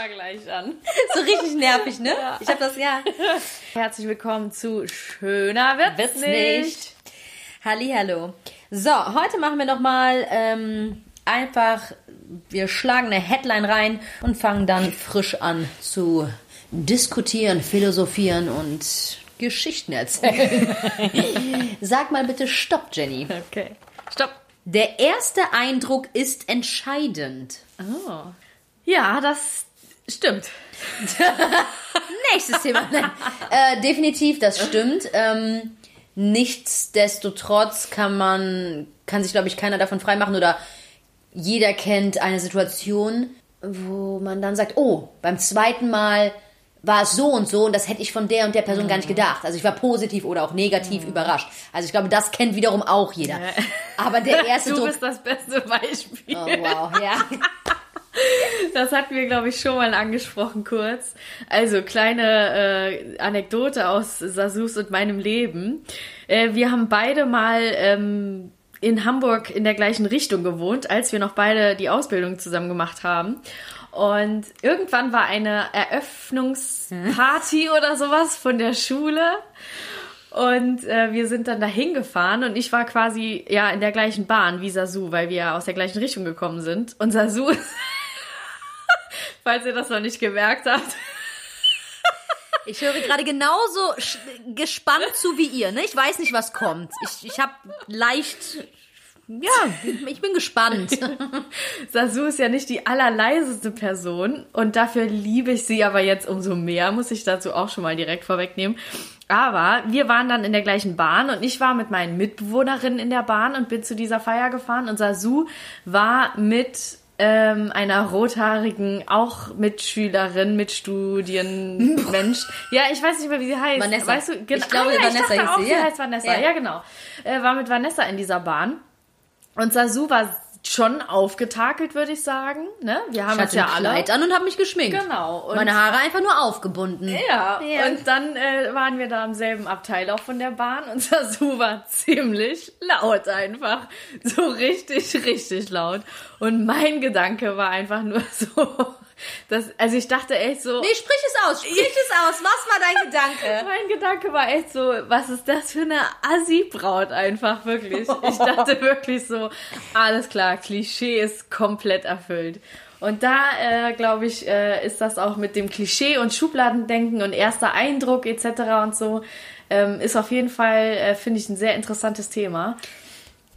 mal gleich an. So richtig nervig, ne? Ja. Ich habe das ja. Herzlich willkommen zu Schöner Witz, Wird's nicht. nicht. Hallihallo. So, heute machen wir noch mal ähm, einfach, wir schlagen eine Headline rein und fangen dann frisch an zu diskutieren, philosophieren und Geschichten erzählen. Sag mal bitte Stopp, Jenny. Okay. Stopp. Der erste Eindruck ist entscheidend. Oh. Ja, das stimmt. Nächstes Thema. Nein. Äh, definitiv, das stimmt. Ähm, nichtsdestotrotz kann man, kann sich, glaube ich, keiner davon freimachen oder jeder kennt eine Situation, wo man dann sagt, oh, beim zweiten Mal war es so und so und das hätte ich von der und der Person gar nicht gedacht. Also ich war positiv oder auch negativ überrascht. Also ich glaube, das kennt wiederum auch jeder. Aber der erste Du Druck... bist das beste Beispiel. Oh, wow, ja. Das hatten wir, glaube ich, schon mal angesprochen kurz. Also, kleine äh, Anekdote aus Sasus und meinem Leben. Äh, wir haben beide mal ähm, in Hamburg in der gleichen Richtung gewohnt, als wir noch beide die Ausbildung zusammen gemacht haben. Und irgendwann war eine Eröffnungsparty oder sowas von der Schule. Und äh, wir sind dann dahin gefahren und ich war quasi ja in der gleichen Bahn wie Sasu, weil wir aus der gleichen Richtung gekommen sind. Und Sasu, falls ihr das noch nicht gemerkt habt, Ich höre gerade genauso gespannt zu wie ihr. Ne? Ich weiß nicht, was kommt. Ich, ich habe leicht... Ja, ich bin gespannt. Sasu ist ja nicht die allerleiseste Person und dafür liebe ich sie aber jetzt umso mehr, muss ich dazu auch schon mal direkt vorwegnehmen. Aber wir waren dann in der gleichen Bahn und ich war mit meinen Mitbewohnerinnen in der Bahn und bin zu dieser Feier gefahren und Sasu war mit ähm, einer rothaarigen, auch Mitschülerin, Mitstudienmensch. ja, ich weiß nicht mehr, wie sie heißt. Vanessa. Weißt du, genau, Ich glaube, ah, ja, Vanessa ich dachte auch, sie, sie ja. heißt Vanessa. Ja. Ja, genau. Äh, war mit Vanessa in dieser Bahn. Und Sasu war schon aufgetakelt, würde ich sagen. Ne? Wir haben Ich hatte ja ein alle. Kleid an und habe mich geschminkt. Genau. Und Meine Haare einfach nur aufgebunden. ja, Ja. und dann äh, waren wir da im selben Abteil auch von der Bahn und Sasu war ziemlich laut einfach. So richtig, richtig laut. Und mein Gedanke war einfach nur so, dass, also ich dachte echt so, Nee, sprich es aus, sprich es aus. Was war dein Gedanke? mein Gedanke war echt so, was ist das für eine Assi-Braut einfach, wirklich. Ich dachte wirklich so, alles klar, Klischee ist komplett erfüllt. Und da, äh, glaube ich, äh, ist das auch mit dem Klischee und Schubladendenken und erster Eindruck etc. und so, ähm, ist auf jeden Fall, äh, finde ich, ein sehr interessantes Thema.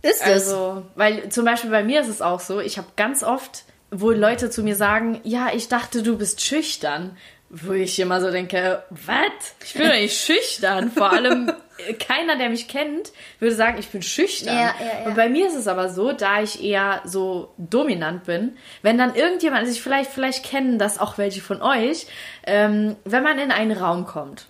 Ist es? Also, weil zum Beispiel bei mir ist es auch so, ich habe ganz oft, wo Leute zu mir sagen, ja, ich dachte, du bist schüchtern. Wo ich immer so denke, was? Ich bin doch nicht schüchtern. Vor allem äh, keiner, der mich kennt, würde sagen, ich bin schüchtern. Ja, ja, ja. Und bei mir ist es aber so, da ich eher so dominant bin, wenn dann irgendjemand, also ich vielleicht, vielleicht kennen das auch welche von euch, ähm, wenn man in einen Raum kommt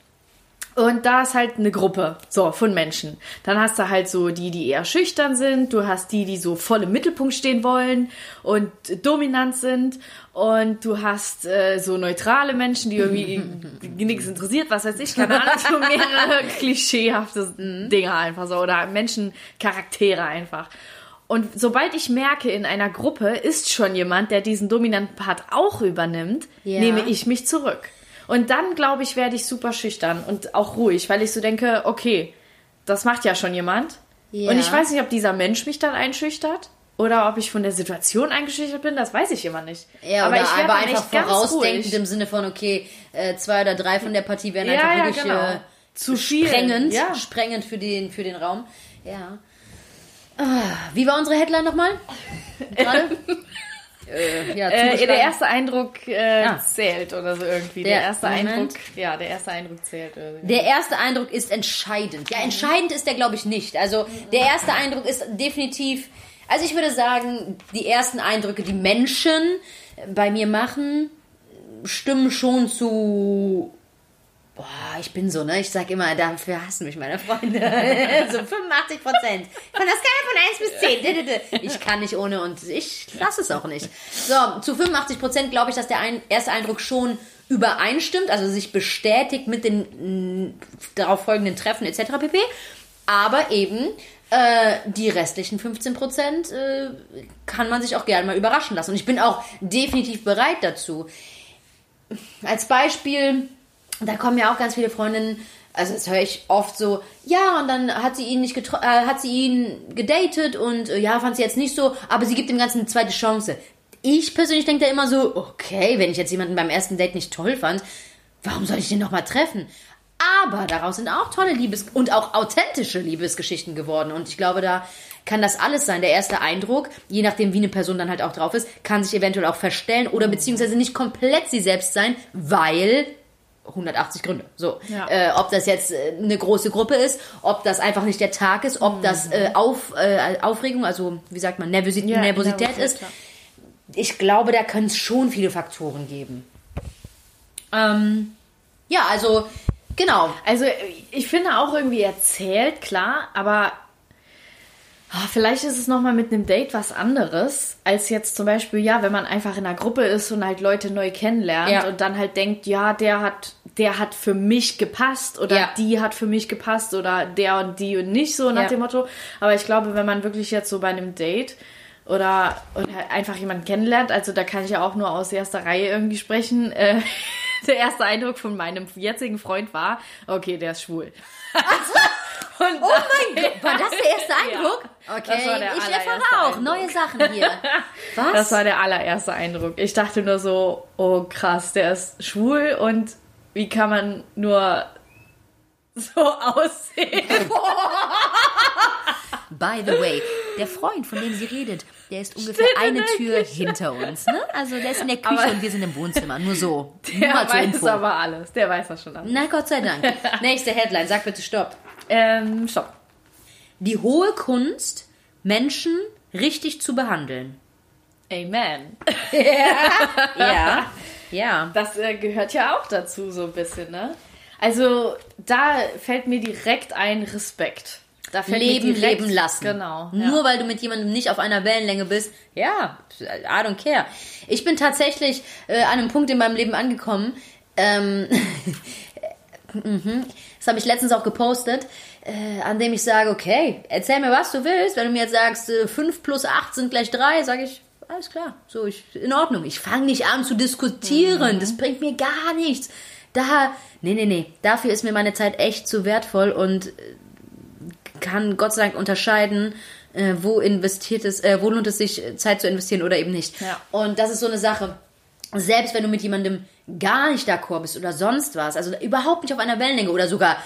und da ist halt eine Gruppe, so, von Menschen. Dann hast du halt so die, die eher schüchtern sind. Du hast die, die so voll im Mittelpunkt stehen wollen und dominant sind. Und du hast äh, so neutrale Menschen, die irgendwie nichts interessiert, was weiß ich, keine Ahnung, so mehrere klischeehafte Dinge einfach so. Oder Menschencharaktere einfach. Und sobald ich merke, in einer Gruppe ist schon jemand, der diesen dominanten Part auch übernimmt, Ja. nehme ich mich zurück. Und dann, glaube ich, werde ich super schüchtern und auch ruhig, weil ich so denke, okay, das macht ja schon jemand. Ja. Und ich weiß nicht, ob dieser Mensch mich dann einschüchtert oder ob ich von der Situation eingeschüchtert bin, das weiß ich immer nicht. Ja, aber, ich werd aber einfach vorausdenkend im Sinne von, okay, äh, zwei oder drei von der Partie Ja, einfach ja, wirklich genau. äh, Zu sprengend, Ja. sprengend für den, für den Raum. Ja. Ah, wie war unsere Headline nochmal? Gerade? Äh, ja, Äh, der erste Eindruck äh, Ah. zählt oder so irgendwie. Der, Der- erste Moment. Eindruck, ja, der erste Eindruck zählt. Irgendwie. Der erste Eindruck ist entscheidend. Ja, entscheidend ist der, glaube ich, nicht. Also der erste Eindruck ist definitiv. Also ich würde sagen, die ersten Eindrücke, die Menschen bei mir machen, stimmen schon zu. Boah, ich bin so, ne? Ich sag immer, dafür hassen mich meine Freunde. so 85 Prozent. Von der Skala von 1 bis 10. Ich kann nicht ohne und ich lasse es auch nicht. So, zu 85 Prozent glaube ich, dass der ein, erste Eindruck schon übereinstimmt, also sich bestätigt mit den mh, darauf folgenden Treffen etc. pp. Aber eben äh, die restlichen 15 Prozent äh, kann man sich auch gerne mal überraschen lassen. Und ich bin auch definitiv bereit dazu. als Beispiel, da kommen ja auch ganz viele Freundinnen, also das höre ich oft so, ja, und dann hat sie ihn nicht äh, hat sie ihn gedatet und äh, ja, fand sie jetzt nicht so, aber sie gibt dem Ganzen eine zweite Chance. Ich persönlich denke da immer so, okay, wenn ich jetzt jemanden beim ersten Date nicht toll fand, warum soll ich den nochmal treffen? Aber daraus sind auch tolle Liebes- und auch authentische Liebesgeschichten geworden. Und ich glaube, da kann das alles sein. Der erste Eindruck, je nachdem, wie eine Person dann halt auch drauf ist, kann sich eventuell auch verstellen oder beziehungsweise nicht komplett sie selbst sein, weil 180 Gründe. So, Ja. äh, ob das jetzt äh, eine große Gruppe ist, ob das einfach nicht der Tag ist, ob das äh, auf, äh, Aufregung, also wie sagt man, Nervosi Ja, Nervosität Nervosität, ist. klar. Ich glaube, da können es schon viele Faktoren geben. Ähm, ja, also genau. Also ich finde auch irgendwie erzählt, klar, aber ah, vielleicht ist es nochmal mit einem Date was anderes, als jetzt zum Beispiel, ja, wenn man einfach in einer Gruppe ist und halt Leute neu kennenlernt Ja. und dann halt denkt, ja, der hat, der hat für mich gepasst oder Ja. die hat für mich gepasst oder der und die und nicht so nach Ja. dem Motto. Aber ich glaube, wenn man wirklich jetzt so bei einem Date oder und halt einfach jemanden kennenlernt, also da kann ich ja auch nur aus erster Reihe irgendwie sprechen. Äh, der erste Eindruck von meinem jetzigen Freund war, okay, der ist schwul. Und Oh mein Gott, war das der erste Eindruck? Okay, war der ich erfahre auch Eindruck. neue Sachen hier. Was? Das war der allererste Eindruck. Ich dachte nur so, oh krass, der ist schwul und wie kann man nur so aussehen? By the way, der Freund, von dem sie redet, der ist ungefähr Steht in eine Tür Küche. hinter uns. Ne? Also der ist in der Küche Aber- und wir sind im Wohnzimmer. Nur so. Nur Der zur weiß aber alles. Der weiß das schon alles. Na Gott sei Dank. Nächste Headline, sag bitte Stopp. Ähm, stopp. Die hohe Kunst, Menschen richtig zu behandeln. Amen. Ja. Ja. Das äh, gehört ja auch dazu so ein bisschen, ne? Also da fällt mir direkt ein Respekt. Leben, direkt, leben lassen. Genau. Nur ja. weil du mit jemandem nicht auf einer Wellenlänge bist. Ja, I don't care. Ich bin tatsächlich äh, an einem Punkt in meinem Leben angekommen. Ähm, mhm. Das habe ich letztens auch gepostet, äh, an dem ich sage, okay, erzähl mir, was du willst. Wenn du mir jetzt sagst, äh, 5 plus 8 sind gleich 3, sage ich, alles klar, so, ich, in Ordnung. Ich fange nicht an zu diskutieren. Das bringt mir gar nichts. Da, nee, nee, nee. Dafür ist mir meine Zeit echt zu wertvoll und kann Gott sei Dank unterscheiden, äh, wo investiert es, äh, wo lohnt es sich, äh, Zeit zu investieren oder eben nicht. Ja. Und das ist so eine Sache. Selbst wenn du mit jemandem gar nicht d'accord bist oder sonst was, also überhaupt nicht auf einer Wellenlänge oder sogar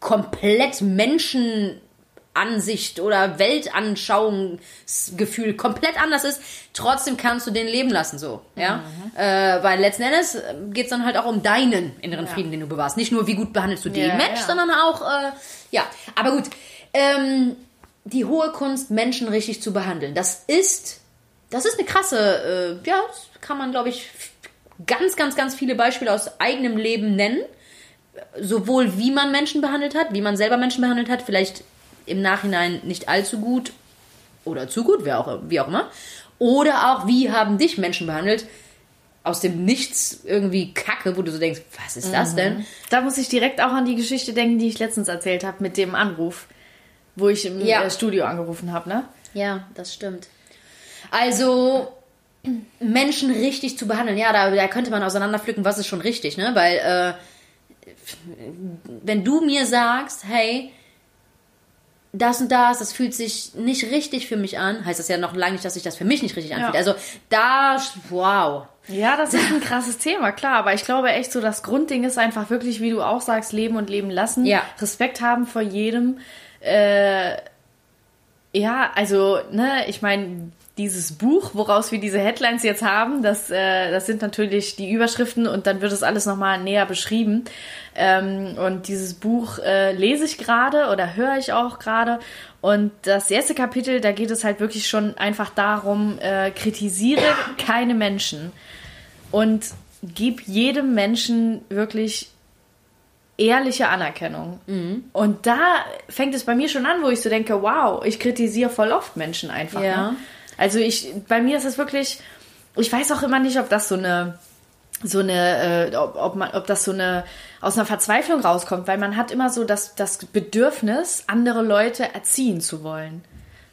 komplett Menschenansicht oder Weltanschauungsgefühl komplett anders ist, trotzdem kannst du den leben lassen so, ja, äh, weil letzten Endes geht es dann halt auch um deinen inneren Ja. Frieden, den du bewahrst. Nicht nur, wie gut behandelst du den Ja, Mensch, ja. sondern auch, äh, ja, aber gut, ähm, die hohe Kunst, Menschen richtig zu behandeln, das ist, das ist eine krasse, äh, ja, das kann man, glaube ich, ganz, ganz, ganz viele Beispiele aus eigenem Leben nennen. Sowohl wie man Menschen behandelt hat, wie man selber Menschen behandelt hat, vielleicht im Nachhinein nicht allzu gut oder zu gut, wer auch, wie auch immer. Oder auch, wie haben dich Menschen behandelt, aus dem Nichts irgendwie Kacke, wo du so denkst, was ist das denn? Da muss ich direkt auch an die Geschichte denken, die ich letztens erzählt habe mit dem Anruf, wo ich im Ja. äh, Studio angerufen habe, ne? Ja, das stimmt. Also Menschen richtig zu behandeln, ja, da, da könnte man auseinanderpflücken, was ist schon richtig, ne? Weil äh, wenn du mir sagst, hey, das und das, das fühlt sich nicht richtig für mich an, heißt das ja noch lange nicht, dass sich das für mich nicht richtig anfühlt. Ja. Also da, wow. Ja, das ist ein krasses Thema, klar. Aber ich glaube echt so, das Grundding ist einfach wirklich, wie du auch sagst, leben und leben lassen. Ja. Respekt haben vor jedem. Äh, ja, also, ne, ich meine, dieses Buch, woraus wir diese Headlines jetzt haben, das, äh, das sind natürlich die Überschriften und dann wird es alles nochmal näher beschrieben. Ähm, und dieses Buch äh, lese ich gerade oder höre ich auch gerade. Und das erste Kapitel, da geht es halt wirklich schon einfach darum, äh, kritisiere keine Menschen und gib jedem Menschen wirklich ehrliche Anerkennung. Und da fängt es bei mir schon an, wo ich so denke, wow, ich kritisiere voll oft Menschen einfach. Ja. Ne? Also ich, bei mir ist es wirklich, ich weiß auch immer nicht, ob das so eine, so eine, äh, ob, ob, man, ob das so eine aus einer Verzweiflung rauskommt, weil man hat immer so das, das Bedürfnis, andere Leute erziehen zu wollen.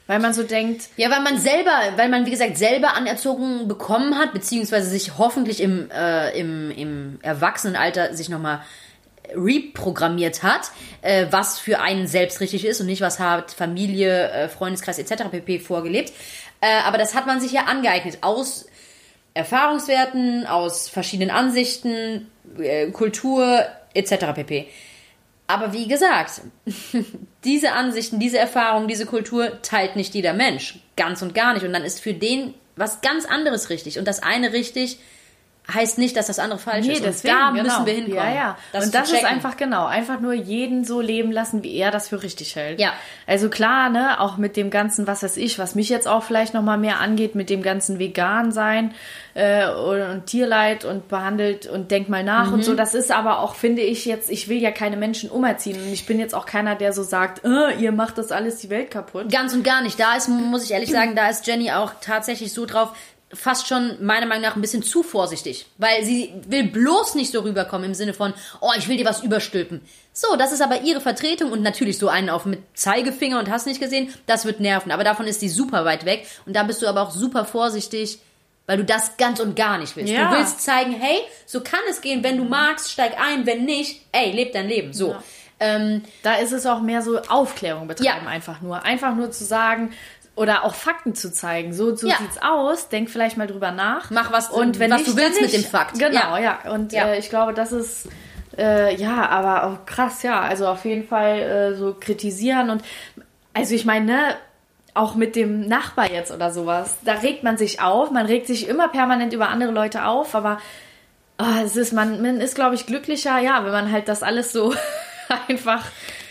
Weil man so denkt, Ja, weil man selber, weil man, wie gesagt, selber anerzogen bekommen hat, beziehungsweise sich hoffentlich im, äh, im, im Erwachsenenalter sich nochmal reprogrammiert hat, äh, was für einen selbst richtig ist und nicht, was hat Familie, äh, Freundeskreis etc. pp. vorgelebt. Äh, aber das hat man sich ja angeeignet aus Erfahrungswerten, aus verschiedenen Ansichten, äh, Kultur etc. pp. Aber wie gesagt, diese Ansichten, diese Erfahrungen, diese Kultur teilt nicht jeder Mensch. Ganz und gar nicht. Und dann ist für den was ganz anderes richtig. Und das eine richtig heißt nicht, dass das andere falsch nee, ist. Und deswegen, da genau. müssen wir hinkommen. Ja, ja. Das und das ist einfach genau, einfach nur jeden so leben lassen, wie er das für richtig hält. Ja. Also klar, ne, auch mit dem ganzen, was weiß ich, was mich jetzt auch vielleicht noch mal mehr angeht, mit dem ganzen vegan sein äh, und, und Tierleid und behandelt und denk mal nach und so. Mhm. Das ist aber auch, finde ich jetzt, ich will ja keine Menschen umerziehen und ich bin jetzt auch keiner, der so sagt, äh, ihr macht das alles die Welt kaputt. Ganz und gar nicht. Da ist, muss ich ehrlich sagen, da ist Jenny auch tatsächlich so drauf, fast schon meiner Meinung nach ein bisschen zu vorsichtig. Weil sie will bloß nicht so rüberkommen im Sinne von, oh, ich will dir was überstülpen. So, das ist aber ihre Vertretung und natürlich so einen auf mit Zeigefinger und hast nicht gesehen, das wird nerven. Aber davon ist sie super weit weg und da bist du aber auch super vorsichtig, weil du das ganz und gar nicht willst. Ja. Du willst zeigen, hey, so kann es gehen, wenn du magst, steig ein, wenn nicht, ey, leb dein Leben. So. Ja. Ähm, Da ist es auch mehr so Aufklärung betreiben, Ja. einfach nur. Einfach nur zu sagen oder auch Fakten zu zeigen. So, so Ja. sieht's aus. Denk vielleicht mal drüber nach. Mach was, und wenn was nicht, du willst dann mit nicht. dem Fakt. Genau, Ja. ja. Und Ja. Äh, ich glaube, das ist äh, ja, aber auch krass, ja. Also auf jeden Fall äh, so kritisieren und also ich meine, ne, auch mit dem Nachbar jetzt oder sowas, da regt man sich auf. Man regt sich immer permanent über andere Leute auf, aber ah, es ist man, man ist glaube ich glücklicher, ja, wenn man halt das alles so einfach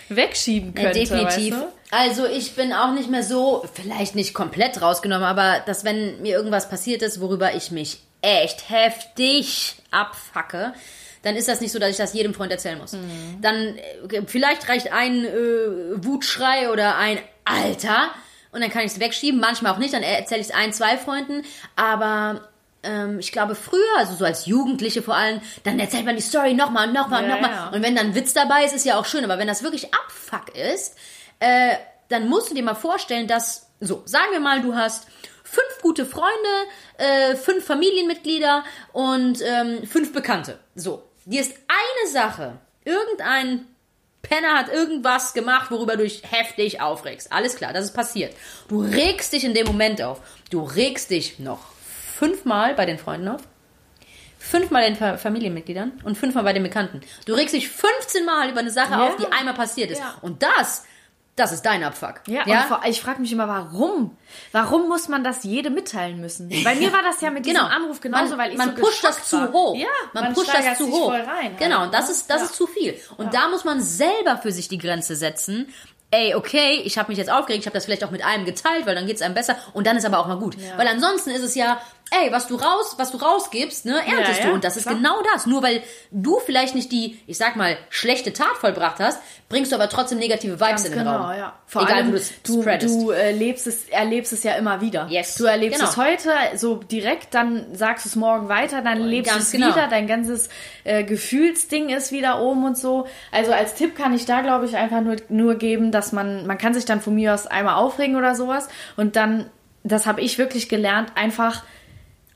wegschieben Ja, könnte. definitiv. Weißt du? Also ich bin auch nicht mehr so, vielleicht nicht komplett rausgenommen, aber dass wenn mir irgendwas passiert ist, worüber ich mich echt heftig abfacke, dann ist das nicht so, dass ich das jedem Freund erzählen muss. Mhm. Dann äh, vielleicht reicht ein äh, Wutschrei oder ein Alter und dann kann ich es wegschieben, manchmal auch nicht, dann erzähle ich es ein, zwei Freunden, aber ähm, ich glaube früher, also so als Jugendliche vor allem, dann erzählt man die Story nochmal und nochmal und Ja, nochmal ja. und wenn dann ein Witz dabei ist, ist ja auch schön, aber wenn das wirklich Abfuck ist, äh, dann musst du dir mal vorstellen, dass, so, sagen wir mal, du hast fünf gute Freunde, äh, fünf Familienmitglieder und ähm, fünf Bekannte. So, dir ist eine Sache, irgendein Penner hat irgendwas gemacht, worüber du dich heftig aufregst. Alles klar, das ist passiert. Du regst dich in dem Moment auf. Du regst dich noch fünfmal bei den Freunden auf, fünfmal den Fa- Familienmitgliedern und fünfmal bei den Bekannten. Du regst dich 15 Mal über eine Sache Ja. auf, die einmal passiert ist. Ja. Und das, das ist dein Abfuck. Ja, Und vor, ich frage mich immer, warum? Warum muss man das jedem mitteilen müssen? Bei mir war das ja mit diesem Genau. Anruf genauso, man, weil ich man so pusht das geschockt zu war. hoch. Ja, man, pusht das zu hoch. Voll rein halt, genau, und das ne? ist das Ja. ist zu viel. Und da muss man selber für sich die Grenze setzen. Ey, okay, ich habe mich jetzt aufgeregt, ich habe das vielleicht auch mit einem geteilt, weil dann geht's einem besser und dann ist aber auch mal gut. Weil ansonsten ist es ja, ey, was du raus, was du rausgibst, ne, erntest Ja, du ja, und das ist klar. genau das. Nur weil du vielleicht nicht die, ich sag mal, schlechte Tat vollbracht hast, bringst du aber trotzdem negative Vibes Ganz in den genau, Raum. ja. Vor Egal, allem, wo du es du, spreadest. du äh, lebst es, erlebst es ja immer wieder. Yes, Du erlebst genau. es heute so direkt, dann sagst du es morgen weiter, dann lebst du es genau. wieder, dein ganzes äh, Gefühlsding ist wieder oben und so. Also als Tipp kann ich da, glaube ich, einfach nur, nur geben, dass man, man kann sich dann von mir aus einmal aufregen oder sowas und dann, das habe ich wirklich gelernt, einfach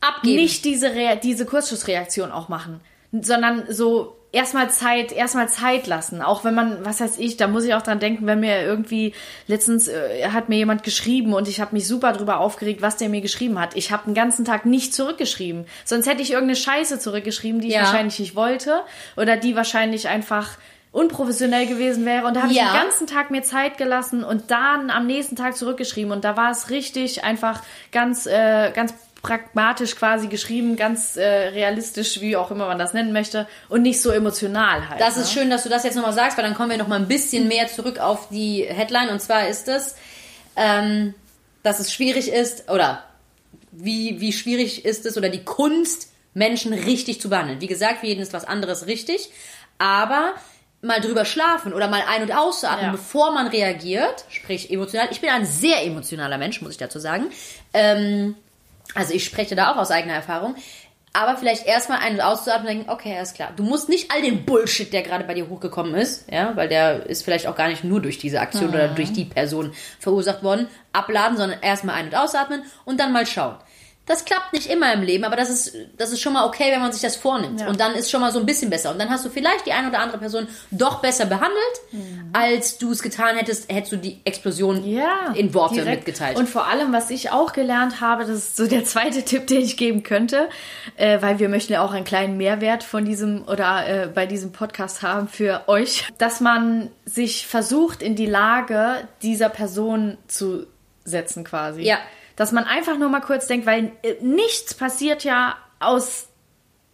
Abgeben. nicht diese, Rea diese Kurzschussreaktion auch machen, sondern so erstmal Zeit, erstmal Zeit lassen. Auch wenn man, was weiß ich, da muss ich auch dran denken, wenn mir irgendwie letztens äh, hat mir jemand geschrieben und ich habe mich super drüber aufgeregt, was der mir geschrieben hat. Ich habe den ganzen Tag nicht zurückgeschrieben. Sonst hätte ich irgendeine Scheiße zurückgeschrieben, die ich Ja. wahrscheinlich nicht wollte oder die wahrscheinlich einfach unprofessionell gewesen wäre und da habe Ja. ich den ganzen Tag mir Zeit gelassen und dann am nächsten Tag zurückgeschrieben und da war es richtig einfach ganz äh, ganz pragmatisch quasi geschrieben, ganz äh, realistisch, wie auch immer man das nennen möchte und nicht so emotional halt. Das ne? ist schön, dass du das jetzt nochmal sagst, weil dann kommen wir nochmal ein bisschen mehr zurück auf die Headline. Und zwar ist es, ähm, dass es schwierig ist, oder wie, wie schwierig ist es, oder die Kunst, Menschen richtig zu behandeln. Wie gesagt, für jeden ist was anderes richtig, aber mal drüber schlafen oder mal ein- und ausatmen, Ja. bevor man reagiert, sprich emotional. Ich bin ein sehr emotionaler Mensch, muss ich dazu sagen. Ähm, also ich spreche da auch aus eigener Erfahrung. Aber vielleicht erstmal ein- und auszuatmen und denken, okay, alles klar. Du musst nicht all den Bullshit, der gerade bei dir hochgekommen ist, ja, weil der ist vielleicht auch gar nicht nur durch diese Aktion oder durch die Person verursacht worden, abladen, sondern erstmal ein- und ausatmen und dann mal schauen. Das klappt nicht immer im Leben, aber das ist, das ist schon mal okay, wenn man sich das vornimmt. Ja. Und dann ist schon mal so ein bisschen besser. Und dann hast du vielleicht die eine oder andere Person doch besser behandelt, als du es getan hättest, hättest du die Explosion Ja, in Worte direkt. mitgeteilt. Und vor allem, was ich auch gelernt habe, das ist so der zweite Tipp, den ich geben könnte, äh, weil wir möchten ja auch einen kleinen Mehrwert von diesem oder äh, bei diesem Podcast haben für euch, dass man sich versucht, in die Lage dieser Person zu setzen quasi. Ja. Dass man einfach nur mal kurz denkt, weil äh, nichts passiert ja aus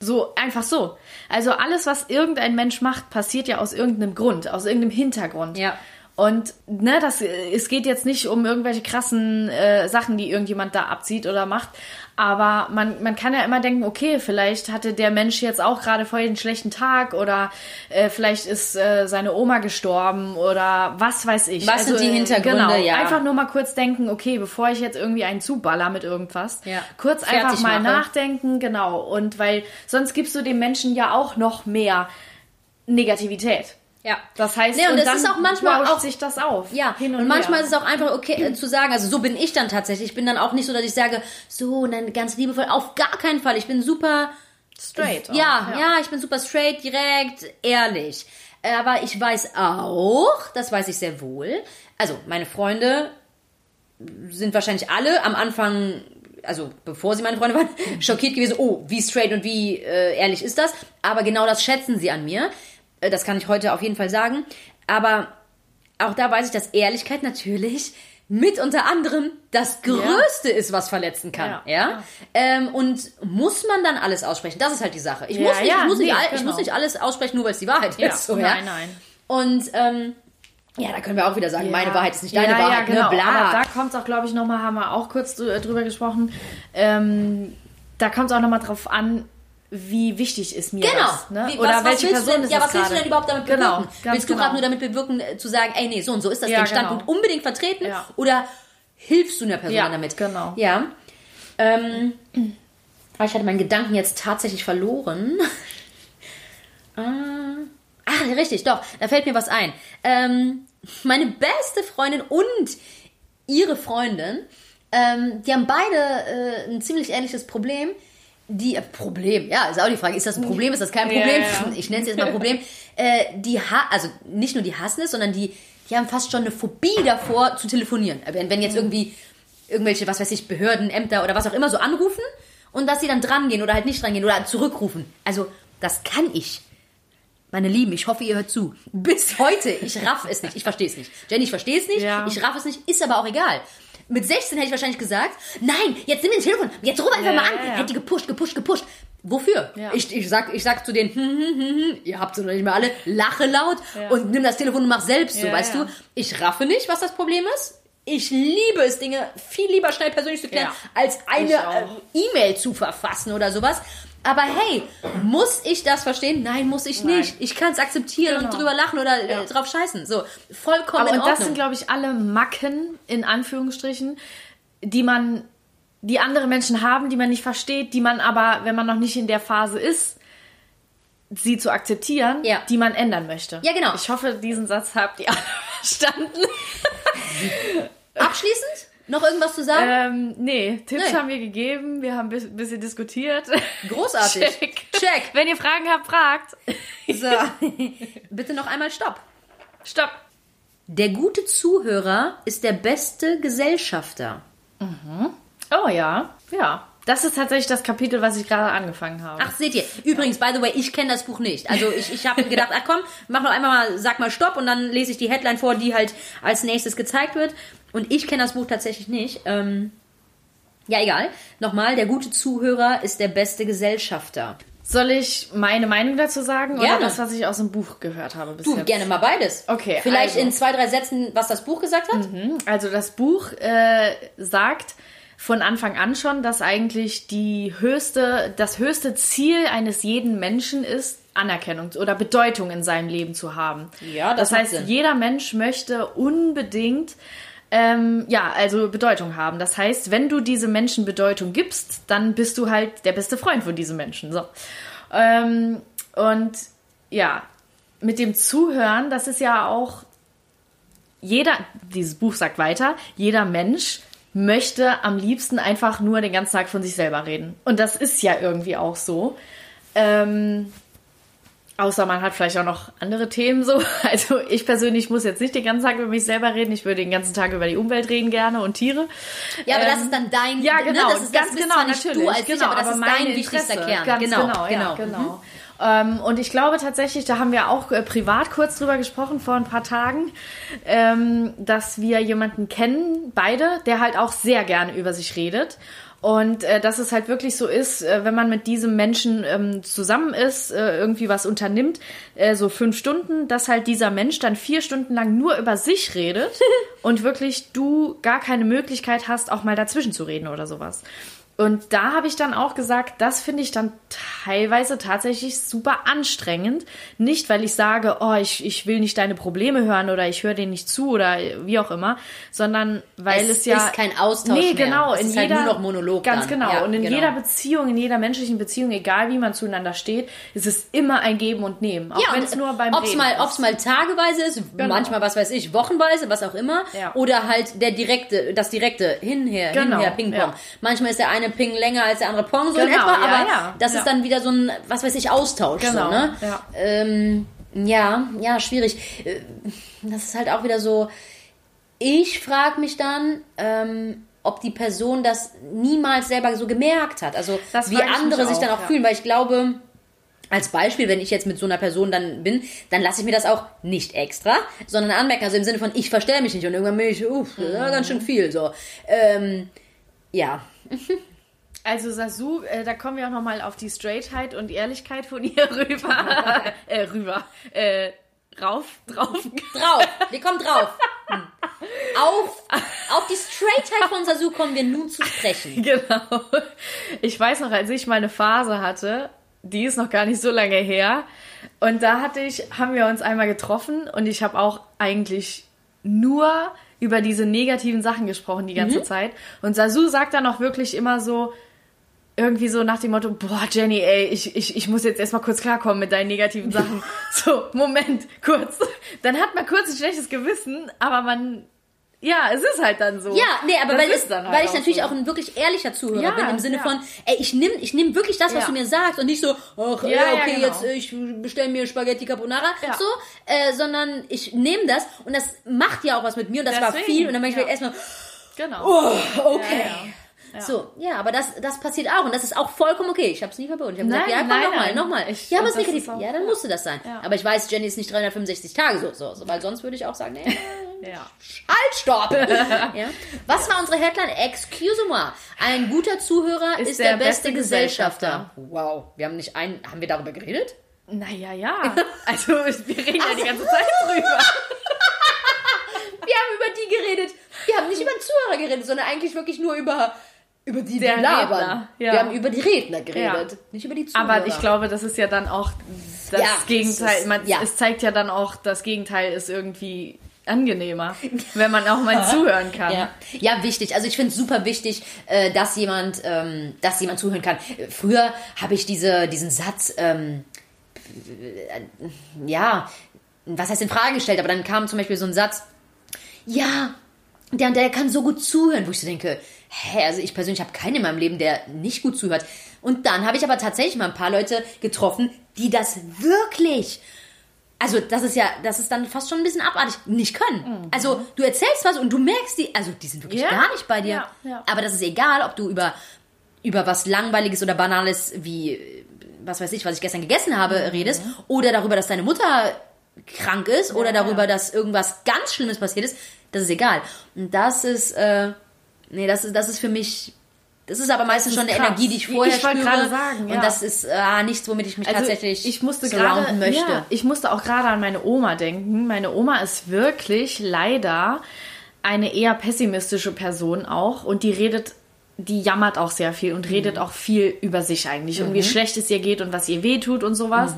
so einfach so. Also alles, was irgendein Mensch macht, passiert ja aus irgendeinem Grund, aus irgendeinem Hintergrund. Ja. Und ne, das, es geht jetzt nicht um irgendwelche krassen äh, Sachen, die irgendjemand da abzieht oder macht. Aber man, man kann ja immer denken, okay, vielleicht hatte der Mensch jetzt auch gerade vorher einen schlechten Tag oder äh, vielleicht ist äh, seine Oma gestorben oder was weiß ich. Was sind die äh, Hintergründe, Genau, ja. einfach nur mal kurz denken, okay, bevor ich jetzt irgendwie einen zuballer mit irgendwas, Ja. kurz Fertig einfach mal mache. nachdenken, genau. Und weil sonst gibst du dem Menschen ja auch noch mehr Negativität. Ja. Das heißt, Nee, und und das dann ist auch manchmal auch- sich das auf. Ja, hin und, und, manchmal ist es auch einfach okay äh, zu sagen, also so bin ich dann tatsächlich. Ich bin dann auch nicht so, dass ich sage, so, und dann ganz liebevoll, auf gar keinen Fall. Ich bin super straight. auch, Ja, ja, ich bin super straight, direkt, ehrlich. Aber ich weiß auch, das weiß ich sehr wohl, also meine Freunde sind wahrscheinlich alle am Anfang, also bevor sie meine Freunde waren, schockiert gewesen, oh, wie straight und wie äh, ehrlich ist das. Aber genau das schätzen sie an mir. Äh, Das kann ich heute auf jeden Fall sagen. Aber auch da weiß ich, dass Ehrlichkeit natürlich mit unter anderem das Größte ist, was verletzen kann. Ja. Ja, ja. Ähm, und muss man dann alles aussprechen? Das ist halt die Sache. Ich, Ja, muss, nicht, ja, ich, muss, nicht, nee, ich genau. muss nicht alles aussprechen, nur weil es die Wahrheit Ja, ist. So, nein, ja? nein. Und ähm, ja, da können wir auch wieder sagen, meine Ja. Wahrheit ist nicht deine ja, Wahrheit. Ja, genau. ne? Bla. Da kommt es auch, glaube ich, nochmal, haben wir auch kurz drü- drüber gesprochen, ähm, da kommt es auch nochmal drauf an, wie wichtig ist mir Genau. das. Ne? Wie, Oder was, was welche willst Person du denn, ist ja, was willst du denn überhaupt damit Genau, bewirken? ganz willst du genau. gerade nur damit bewirken, äh, zu sagen, ey, nee, so und so ist das Ja, den Standpunkt genau. unbedingt vertreten? Ja. Oder hilfst du einer Person Ja, damit? genau. Ja. Ähm, ich hatte meinen Gedanken jetzt tatsächlich verloren. ah, ah, richtig, doch, da fällt mir was ein. Ähm, meine beste Freundin und ihre Freundin, ähm, die haben beide äh, ein ziemlich ähnliches Problem. Die, äh, Problem, ja, ist auch die Frage, ist das ein Problem, ist das kein Problem? ja. Ich nenne es jetzt mal Problem. Äh, die ha also nicht nur die hassen es, sondern die, die haben fast schon eine Phobie davor zu telefonieren. Wenn, wenn jetzt irgendwie irgendwelche, was weiß ich, Behörden, Ämter oder was auch immer so anrufen und dass sie dann dran gehen oder halt nicht dran gehen oder zurückrufen. Also, das kann ich. Meine Lieben, ich hoffe, ihr hört zu. Bis heute, ich raff es nicht. Ich verstehe es nicht. Jenny, ich verstehe es nicht. Ja. Ich raff es nicht. Ist aber auch egal. Mit 16 hätte ich wahrscheinlich gesagt, nein, jetzt nimm den Telefon, jetzt ruf einfach Ja, mal an. ja, ja. Hätte die gepusht, gepusht, gepusht. Wofür? Ich, ich, sag, ich sag zu denen, hm, hm, hm, hm, ihr habt sie noch nicht mehr alle, lache laut und nimm das Telefon und mach selbst so, weißt du? Ich raffe nicht, was das Problem ist. Ich liebe es, Dinge viel lieber schnell persönlich zu klären, als eine äh, E-Mail zu verfassen oder sowas. Aber hey, muss ich das verstehen? Nein, muss ich Nein. nicht. Ich kann es akzeptieren und Genau. drüber lachen oder Ja. äh, drauf scheißen. So, vollkommen Aber in und das Ordnung. sind, glaube ich, alle Macken, in Anführungsstrichen, die man, die andere Menschen haben, die man nicht versteht, die man aber, wenn man noch nicht in der Phase ist, sie zu akzeptieren, Ja. die man ändern möchte. Ja, genau. Ich hoffe, diesen Satz habt ihr alle verstanden. Abschließend noch irgendwas zu sagen? ähm, nee, Tipps Nee. haben wir gegeben, wir haben ein bis- bisschen diskutiert. Großartig. Check. Check. Wenn ihr Fragen habt, fragt. So. Bitte noch einmal Stopp. Stopp. Der gute Zuhörer ist der beste Gesellschafter. Oh ja, ja. Das ist tatsächlich das Kapitel, was ich gerade angefangen habe. Ach, seht ihr. Übrigens, by the way, ich kenne das Buch nicht. Also ich, ich habe gedacht, ach komm, mach noch einmal mal, sag mal Stopp und dann lese ich die Headline vor, die halt als nächstes gezeigt wird. Und ich kenne das Buch tatsächlich nicht. Ähm, ja, egal. Nochmal, der gute Zuhörer ist der beste Gesellschafter. Soll ich meine Meinung dazu sagen Gerne. oder das, was ich aus dem Buch gehört habe bis Du, jetzt? gerne mal beides. Okay, Vielleicht also. in zwei, drei Sätzen, was das Buch gesagt hat? Also das Buch äh, sagt von Anfang an schon, dass eigentlich die höchste, das höchste Ziel eines jeden Menschen ist, Anerkennung oder Bedeutung in seinem Leben zu haben. Ja, das das heißt, jeder Mensch möchte unbedingt ähm, ja, also Bedeutung haben. Das heißt, wenn du diese Menschen Bedeutung gibst, dann bist du halt der beste Freund von diesen Menschen. So. Ähm, und ja, mit dem Zuhören, das ist ja auch jeder, dieses Buch sagt weiter, jeder Mensch möchte am liebsten einfach nur den ganzen Tag von sich selber reden. Und das ist ja irgendwie auch so. Ähm, Außer man hat vielleicht auch noch andere Themen so. Also ich persönlich muss jetzt nicht den ganzen Tag über mich selber reden. Ich würde den ganzen Tag über die Umwelt reden gerne und Tiere. Ja, aber ähm, das ist dann dein. Ja, genau. Ne? Das ist, ganz das genau, natürlich. du als genau, ich, aber das aber ist mein dein wichtigster Interesse. Kern. Ganz genau, genau, genau. Ja, genau. Ähm, und ich glaube tatsächlich, da haben wir auch äh, privat kurz drüber gesprochen vor ein paar Tagen, ähm, dass wir jemanden kennen, beide, der halt auch sehr gerne über sich redet. Und äh, dass es halt wirklich so ist, äh, wenn man mit diesem Menschen ähm, zusammen ist, äh, irgendwie was unternimmt, äh, so fünf Stunden, dass halt dieser Mensch dann vier Stunden lang nur über sich redet und wirklich du gar keine Möglichkeit hast, auch mal dazwischen zu reden oder sowas. Und da habe ich dann auch gesagt, das finde ich dann teilweise tatsächlich super anstrengend. Nicht, weil ich sage, oh, ich, ich will nicht deine Probleme hören oder ich höre denen nicht zu oder wie auch immer, sondern weil es, Es ja. ist kein Austausch Nee, mehr. genau. Es in ist halt jeder, nur noch Monolog Ganz dann. genau. Ja, und in genau. jeder Beziehung, in jeder menschlichen Beziehung, egal wie man zueinander steht, ist es immer ein Geben und Nehmen. Auch Ja, wenn es nur beim ob's Reden mal, ist. ob's mal tageweise ist, manchmal, was weiß ich, wochenweise, was auch immer. Ja. Oder halt der direkte, das direkte Hinher, Genau, Hinher, Ping-Pong. ja. Manchmal ist der eine Ping länger als der andere Pong, so in Genau, etwa, ja, aber ja, das ja. ist dann wieder so ein, was weiß ich, Austausch. Genau, So, ne? ja. Ähm, ja, ja, schwierig. Äh, Das ist halt auch wieder so, ich frage mich dann, ähm, ob die Person das niemals selber so gemerkt hat. Also Das wie andere mich sich dann auch, auch fühlen, weil ich glaube, als Beispiel, wenn ich jetzt mit so einer Person dann bin, dann lasse ich mir das auch nicht extra, sondern anmerken, also im Sinne von, ich verstelle mich nicht und irgendwann bin ich, uff, ja, ganz schön viel, so. Ähm, ja. Also Sasu, äh, da kommen wir auch nochmal auf die Straightheit und Ehrlichkeit von ihr rüber. äh, rüber. Äh, rauf, drauf. Drauf, wir kommen drauf. Hm. Auf, auf die Straightheit von Sasu kommen wir nun zu sprechen. Genau. Ich weiß noch, als ich meine Phase hatte, die ist noch gar nicht so lange her. Und da hatte ich, haben wir uns einmal getroffen und ich habe auch eigentlich nur über diese negativen Sachen gesprochen die ganze Zeit. Und Sasu sagt dann auch wirklich immer so, irgendwie so nach dem Motto, boah, Jenny, ey, ich, ich, ich muss jetzt erstmal kurz klarkommen mit deinen negativen Sachen. So, Moment, kurz. Dann hat man kurz ein schlechtes Gewissen, aber man, ja, es ist halt dann so. Ja, nee, aber Das weil, ist es, dann halt weil ich natürlich so. auch ein wirklich ehrlicher Zuhörer Ja, bin, im Sinne ja. von, ey, ich nehme ich nehm wirklich das, was Ja. du mir sagst und nicht so, ach, ja, okay, genau. jetzt äh, ich bestelle mir Spaghetti Carbonara, so, äh, sondern ich nehme das und das macht ja auch was mit mir und das war Deswegen, viel und dann möchte ich ja. erstmal, Genau. oh, okay. Ja. So, ja, aber das, das passiert auch und das ist auch vollkommen okay. Ich habe es nie verboten. Ich habe gesagt, ja, komm, nochmal, nochmal. Ich- Ja, aber es ist negativ. ist auch- ja, dann musste das sein. Aber ich weiß, Jenny ist nicht 365 Tage so, so, so weil sonst würde ich auch sagen, nee, Ja. Halt, stopp! ja? Was war unsere Headline? Excuse moi. Ein guter Zuhörer ist, der, beste, Gesellschafter. Wow. Wir haben nicht einen. Haben wir darüber geredet? Naja, ja. Also, wir reden ja die ganze Zeit drüber. Wir haben über die geredet. Wir haben nicht über den Zuhörer geredet, sondern eigentlich wirklich nur über, über die, die Der labern. Redner, ja. Wir haben über die Redner geredet. Ja. Nicht über die Zuhörer. Aber ich glaube, das ist ja dann auch das Ja, Gegenteil. es ist- Man. Es zeigt ja dann auch, das Gegenteil ist irgendwie angenehmer, wenn man auch mal zuhören kann. Ja. ja, wichtig. Also ich finde es super wichtig, äh, dass jemand, ähm, dass jemand zuhören kann. Früher habe ich diese, diesen Satz, ähm, äh, ja, was heißt in Frage gestellt, aber dann kam zum Beispiel so ein Satz, ja, der und der kann so gut zuhören, wo ich so denke, hä, also ich persönlich habe keinen in meinem Leben, der nicht gut zuhört. Und dann habe ich aber tatsächlich mal ein paar Leute getroffen, die das wirklich also das ist ja, das ist dann fast schon ein bisschen abartig, nicht können. Also du erzählst was und du merkst die, also die sind wirklich Ja. gar nicht bei dir. Ja, ja. Aber das ist egal, ob du über, über was Langweiliges oder Banales wie, was weiß ich, was ich gestern gegessen habe, Mhm. redest, oder darüber, dass deine Mutter krank ist, oder darüber, dass irgendwas ganz Schlimmes passiert ist. Das ist egal. Und das ist, äh, nee, das ist, das ist für mich, das ist aber meistens ist schon eine krass. Energie, die ich Ich vorher wollte spüre. gerade sagen, ja. Und das ist äh, nichts, womit ich mich Also tatsächlich ich musste gerade möchte. Ja, ich musste auch gerade an meine Oma denken. Meine Oma ist wirklich leider eine eher pessimistische Person auch und die redet die jammert auch sehr viel und redet auch viel über sich eigentlich und wie schlecht es ihr geht und was ihr weh tut und sowas.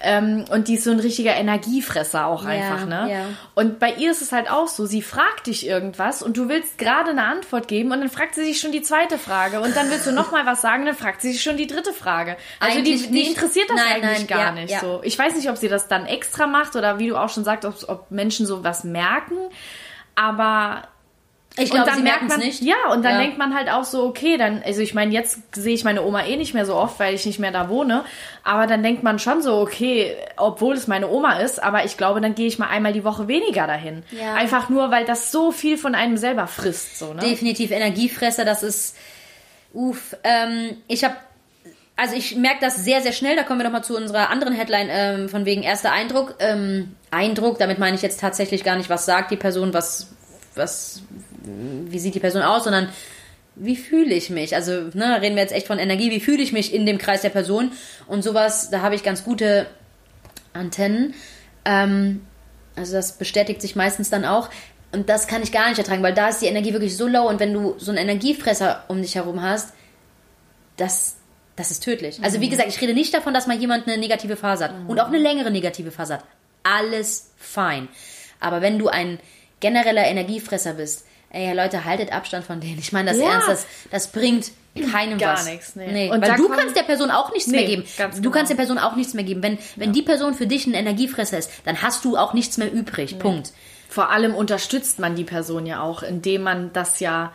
Ähm, und die ist so ein richtiger Energiefresser auch einfach, ne? ja. Und bei ihr ist es halt auch so, sie fragt dich irgendwas und du willst gerade eine Antwort geben und dann fragt sie sich schon die zweite Frage und dann willst du noch mal was sagen, dann fragt sie sich schon die dritte Frage. Also die, die interessiert das Nein, eigentlich nein, gar ja, nicht ja. so. Ich weiß nicht, ob sie das dann extra macht oder wie du auch schon sagst, ob, ob Menschen sowas merken, aber Ich glaube, dann sie merkt merken es man, nicht. Ja, und dann Ja. denkt man halt auch so, okay, dann, also ich meine, jetzt sehe ich meine Oma eh nicht mehr so oft, weil ich nicht mehr da wohne. Aber dann denkt man schon so, okay, obwohl es meine Oma ist, aber ich glaube, dann gehe ich mal einmal die Woche weniger dahin. Ja. Einfach nur, weil das so viel von einem selber frisst, so, ne? Definitiv Energiefresser, das ist. Uff, ähm, ich habe. Also ich merke das sehr, sehr schnell. Da kommen wir nochmal zu unserer anderen Headline ähm, von wegen erster Eindruck. Ähm, Eindruck, damit meine ich jetzt tatsächlich gar nicht, was sagt die Person, was, was, wie sieht die Person aus, sondern wie fühle ich mich? Also, ne, da reden wir jetzt echt von Energie, wie fühle ich mich in dem Kreis der Person? Und sowas, da habe ich ganz gute Antennen. Ähm, also das bestätigt sich meistens dann auch. Und das kann ich gar nicht ertragen, weil da ist die Energie wirklich so low und wenn du so einen Energiefresser um dich herum hast, das, das ist tödlich. Also wie gesagt, ich rede nicht davon, dass mal jemand eine negative Phase hat und auch eine längere negative Phase hat. Alles fein. Aber wenn du ein genereller Energiefresser bist, ey Leute, haltet Abstand von denen. Ich meine das Ja. ernst, das, das bringt keinem Gar was. nichts, nee. Und Und weil du kannst der Person auch nichts Nee, mehr geben. Du genau. kannst der Person auch nichts mehr geben. Wenn, wenn die Person für dich ein Energiefresser ist, dann hast du auch nichts mehr übrig. Punkt. Vor allem unterstützt man die Person ja auch, indem man das ja.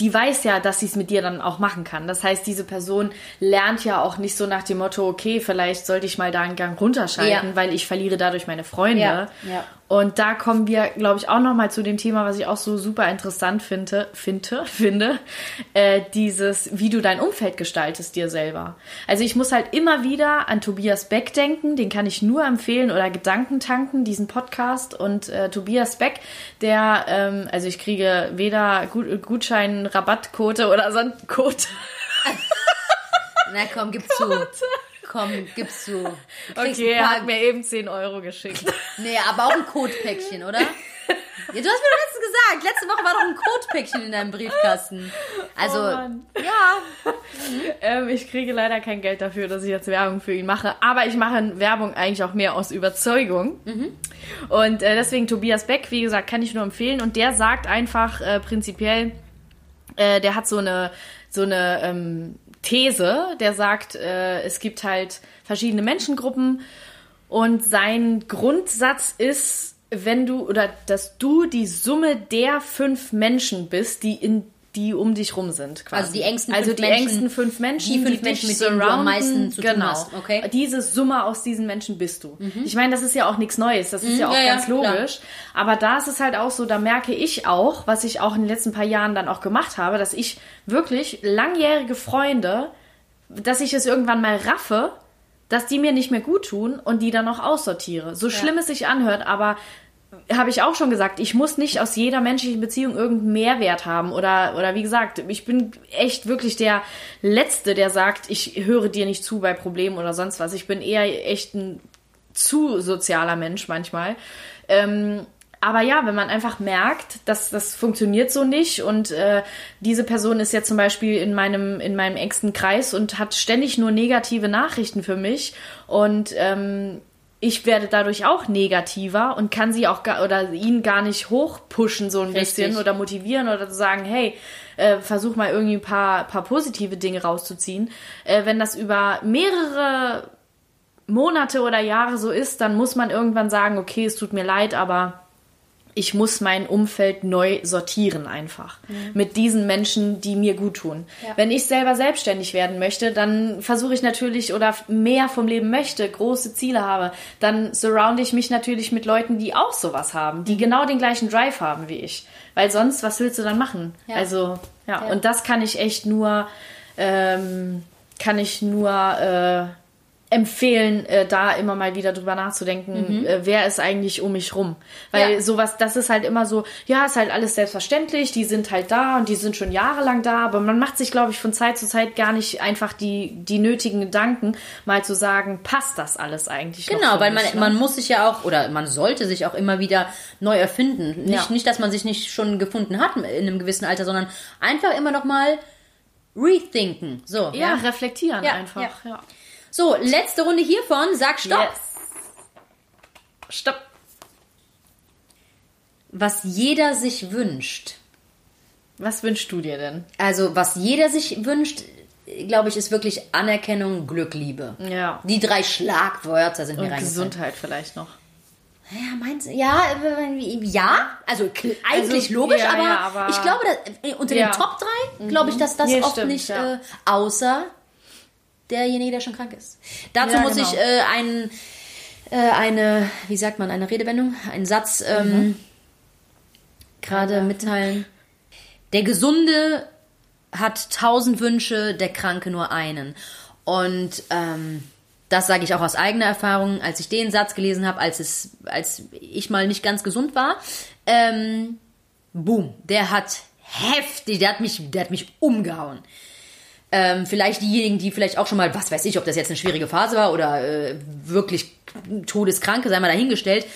Die weiß ja, dass sie es mit dir dann auch machen kann. Das heißt, diese Person lernt ja auch nicht so nach dem Motto, okay, vielleicht sollte ich mal da einen Gang runterschalten, Ja. weil ich verliere dadurch meine Freunde. Ja, ja. Und da kommen wir, glaube ich, auch noch mal zu dem Thema, was ich auch so super interessant finde, finde, finde, äh, dieses, wie du dein Umfeld gestaltest dir selber. Also ich muss halt immer wieder an Tobias Beck denken, den kann ich nur empfehlen oder Gedanken tanken, diesen Podcast und äh, Tobias Beck, der, ähm, also ich kriege weder Gut Gutschein, Rabattquote oder Code. Na komm, gib zu. Komm, gib's zu. Du Okay, er hat mir eben 10 Euro geschickt. Nee, aber auch ein Codepäckchen, oder? Ja, du hast mir doch letztens gesagt, letzte Woche war doch ein Codepäckchen in deinem Briefkasten. Also, Oh ja. Ähm, ich kriege leider kein Geld dafür, dass ich jetzt Werbung für ihn mache. Aber ich mache Werbung eigentlich auch mehr aus Überzeugung. Und äh, deswegen Tobias Beck, wie gesagt, kann ich nur empfehlen. Und der sagt einfach äh, prinzipiell, äh, der hat so eine, so eine ähm, These, der sagt, äh, es gibt halt verschiedene Menschengruppen und sein Grundsatz ist, wenn du oder dass du die Summe der fünf Menschen bist, die in die um dich rum sind. Quasi. Also die engsten also fünf die Menschen, engsten fünf Menschen, die fünf dich Menschen, mit denen du am meisten zu tun genau. hast, okay. Mhm. Diese Summe aus diesen Menschen bist du. Ich meine, das ist ja auch nichts Neues, das ist ja auch ja, ja, ganz klar. logisch. Aber da ist es halt auch so, da merke ich auch, was ich auch in den letzten paar Jahren dann auch gemacht habe, dass ich wirklich langjährige Freunde, dass ich es irgendwann mal raffe, dass die mir nicht mehr gut tun und die dann auch aussortiere. So schlimm es sich anhört, aber habe ich auch schon gesagt, ich muss nicht aus jeder menschlichen Beziehung irgendeinen Mehrwert haben oder oder wie gesagt, ich bin echt wirklich der letzte, der sagt, ich höre dir nicht zu bei Problemen oder sonst was. Ich bin eher echt ein zu sozialer Mensch manchmal. Ähm, aber ja, wenn man einfach merkt, dass das funktioniert so nicht und äh, diese Person ist jetzt zum Beispiel in meinem in meinem engsten Kreis und hat ständig nur negative Nachrichten für mich und ähm, ich werde dadurch auch negativer und kann sie auch gar, oder ihn gar nicht hochpushen so ein Richtig. bisschen oder motivieren oder zu sagen, hey, äh, versuch mal irgendwie ein paar, paar positive Dinge rauszuziehen. Äh, wenn das über mehrere Monate oder Jahre so ist, dann muss man irgendwann sagen, okay, es tut mir leid, aber ich muss mein Umfeld neu sortieren einfach. Mit diesen Menschen, die mir gut tun. Wenn ich selber selbstständig werden möchte, dann versuche ich natürlich oder mehr vom Leben möchte, große Ziele habe, dann surrounde ich mich natürlich mit Leuten, die auch sowas haben, die genau den gleichen Drive haben wie ich. Weil sonst, was willst du dann machen? Ja. Also, ja, Ja. und das kann ich echt nur, ähm, kann ich nur, äh, empfehlen, äh, da immer mal wieder drüber nachzudenken, Mhm. äh, wer ist eigentlich um mich rum. Weil Ja. sowas, das ist halt immer so, ja, ist halt alles selbstverständlich, die sind halt da und die sind schon jahrelang da, aber man macht sich, glaube ich, von Zeit zu Zeit gar nicht einfach die, die nötigen Gedanken, mal zu sagen, passt das alles eigentlich Genau, weil man, mich, ne? man muss sich ja auch, oder man sollte sich auch immer wieder neu erfinden. Nicht, Ja. nicht, dass man sich nicht schon gefunden hat in einem gewissen Alter, sondern einfach immer noch mal rethinken. So, Ja, reflektieren Ja, einfach, ja. So, letzte Runde hiervon. Sag Stopp. Yes. Stopp. Was jeder sich wünscht. Was wünschst du dir denn? Also, was jeder sich wünscht, glaube ich, ist wirklich Anerkennung, Glück, Liebe. Ja. Die drei Schlagwörter sind mir Und reingefallen. Gesundheit vielleicht noch. Ja, meinst du? Ja, ja. Also kl- eigentlich Also, logisch, ja, aber, ja, aber- ich glaube, dass, äh, unter den Top 3 glaube ich, dass das Nee, oft stimmt, nicht, äh, außer derjenige, der schon krank ist. Dazu Ja, muss genau. ich äh, ein, äh, eine, wie sagt man, eine Redewendung, einen Satz ähm, Mhm. gerade mitteilen. Der Gesunde hat tausend Wünsche, der Kranke nur einen. Und ähm, das sage ich auch aus eigener Erfahrung, als ich den Satz gelesen habe, als es, als ich mal nicht ganz gesund war. Ähm, boom, der hat heftig, der hat mich, der hat mich umgehauen. Ähm, vielleicht diejenigen, die vielleicht auch schon mal, was weiß ich, ob das jetzt eine schwierige Phase war oder äh, wirklich Todeskranke, sei mal dahingestellt.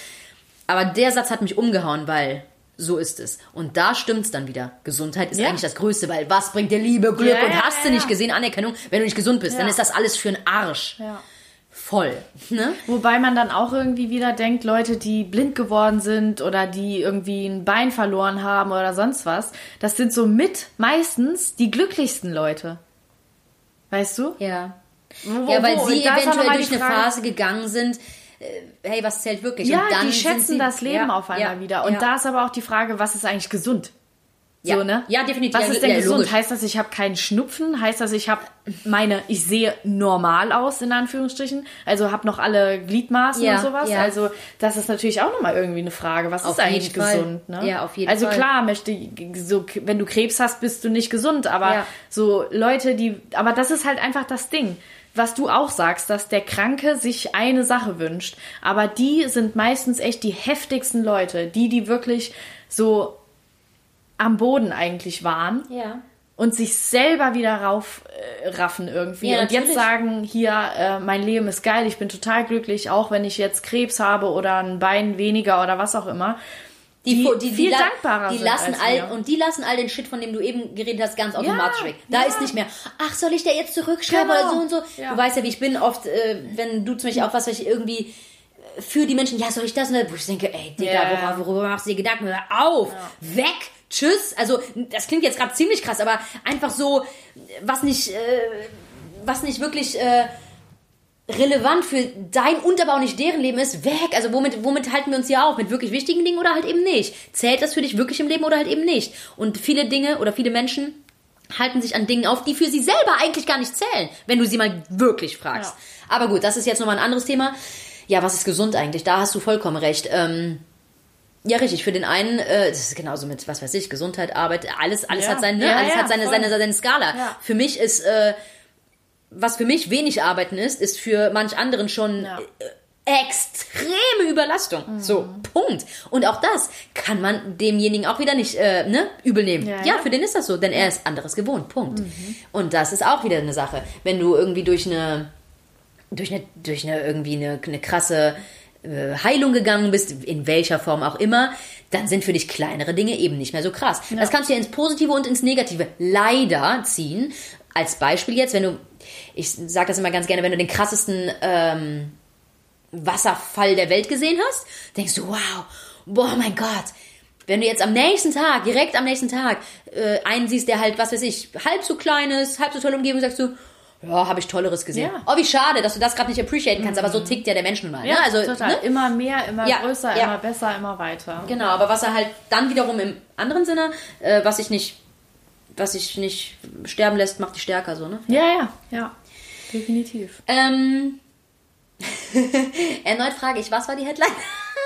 Aber der Satz hat mich umgehauen, weil so ist es. Und da stimmt's dann wieder. Gesundheit ist Ja. eigentlich das Größte, weil was bringt dir Liebe, Glück Ja, und ja, hast du nicht gesehen, Anerkennung, wenn du nicht gesund bist, dann ist das alles für einen Arsch. Ja. Voll. Ne? Wobei man dann auch irgendwie wieder denkt, Leute, die blind geworden sind oder die irgendwie ein Bein verloren haben oder sonst was, das sind so mit meistens die glücklichsten Leute. Weißt du? Ja. Wo- Ja, weil wo- sie eventuell durch die eine Frage- Phase gegangen sind, äh, hey, was zählt wirklich? Ja, und dann die schätzen sie, das Leben ja, auf einmal ja, wieder. Und ja. da ist aber auch die Frage, was ist eigentlich gesund? Ja. So, ne? Ja, definitiv. Was ist denn ja, gesund? logisch. Heißt das, ich habe keinen Schnupfen? Heißt das, ich habe meine, ich sehe normal aus, in Anführungsstrichen? Also habe noch alle Gliedmaßen Ja, und sowas? ja. Also das ist natürlich auch nochmal irgendwie eine Frage. Was Auf ist eigentlich Fall. gesund? Ne? Ja, auf jeden also Fall. klar, möchte so, wenn du Krebs hast, bist du nicht gesund. Aber Ja. so Leute, die, aber das ist halt einfach das Ding. Was du auch sagst, dass der Kranke sich eine Sache wünscht. Aber die sind meistens echt die heftigsten Leute. Die, die wirklich so am Boden eigentlich waren Ja. und sich selber wieder rauf äh, raffen irgendwie Ja, und jetzt sagen hier äh, mein Leben ist geil ich bin total glücklich auch wenn ich jetzt Krebs habe oder ein Bein weniger oder was auch immer Die, die, die, die, viel la- dankbarer die sind lassen all wir. und die lassen all den Shit, von dem du eben geredet hast, ganz automatisch Ja, weg. Da ja. ist nicht mehr, ach, soll ich da jetzt zurückschreiben Genau. oder so und so. Ja. Du weißt ja, wie ich bin oft, äh, wenn du zum Beispiel auch was, was ich irgendwie äh, für die Menschen, ja, soll ich das? Wo ich denke, ey, Digga, worüber, worüber machst du dir Gedanken? Hör auf! Weg! Tschüss! Also, das klingt jetzt gerade ziemlich krass, aber einfach so, was nicht, äh, was nicht wirklich, äh, relevant für dein auch nicht deren Leben ist, weg. Also womit, womit halten wir uns hier auf? Mit wirklich wichtigen Dingen oder halt eben nicht? Zählt das für dich wirklich im Leben oder halt eben nicht? Und viele Dinge oder viele Menschen halten sich an Dingen auf, die für sie selber eigentlich gar nicht zählen, wenn du sie mal wirklich fragst. Aber gut, das ist jetzt nochmal ein anderes Thema. Ja, was ist gesund eigentlich? Da hast du vollkommen recht. Ähm, ja, richtig. Für den einen, äh, das ist genauso mit, was weiß ich, Gesundheit, Arbeit, alles, alles Ja. hat seine, ne? Ja, alles ja, hat seine, voll. seine, seine Skala. Für mich ist, äh, was für mich wenig Arbeiten ist, ist für manch anderen schon. Mhm. äh, extreme Überlastung. So, Punkt. Und auch das kann man demjenigen auch wieder nicht äh, ne, übel nehmen. Ja, Ja, für den ist das so, denn er ist anderes gewohnt. Punkt. Mhm. Und das ist auch wieder eine Sache. Wenn du irgendwie durch eine durch eine, durch eine irgendwie eine, eine krasse Heilung gegangen bist, in welcher Form auch immer, dann sind für dich kleinere Dinge eben nicht mehr so krass. Das kannst du ja ins Positive und ins Negative leider ziehen. Als Beispiel jetzt, wenn du, ich sage das immer ganz gerne, wenn du den krassesten ähm, Wasserfall der Welt gesehen hast, denkst du, wow, boah, mein Gott. Wenn du jetzt am nächsten Tag, direkt am nächsten Tag, äh, einen siehst, der halt, was weiß ich, halb so klein ist, halb so tolle Umgebung, sagst du, ja, habe ich Tolleres gesehen. Ja. Oh, wie schade, dass du das gerade nicht appreciaten kannst, aber so tickt ja der Mensch nun mal. ja ne? Also, total ne? immer mehr immer Ja, größer ja. immer besser immer weiter Genau, aber was er halt dann wiederum im anderen Sinne, äh, was sich nicht, was sich nicht sterben lässt, macht dich stärker, so, ne? ja ja ja definitiv Ähm, erneut frage ich, was war die Headline?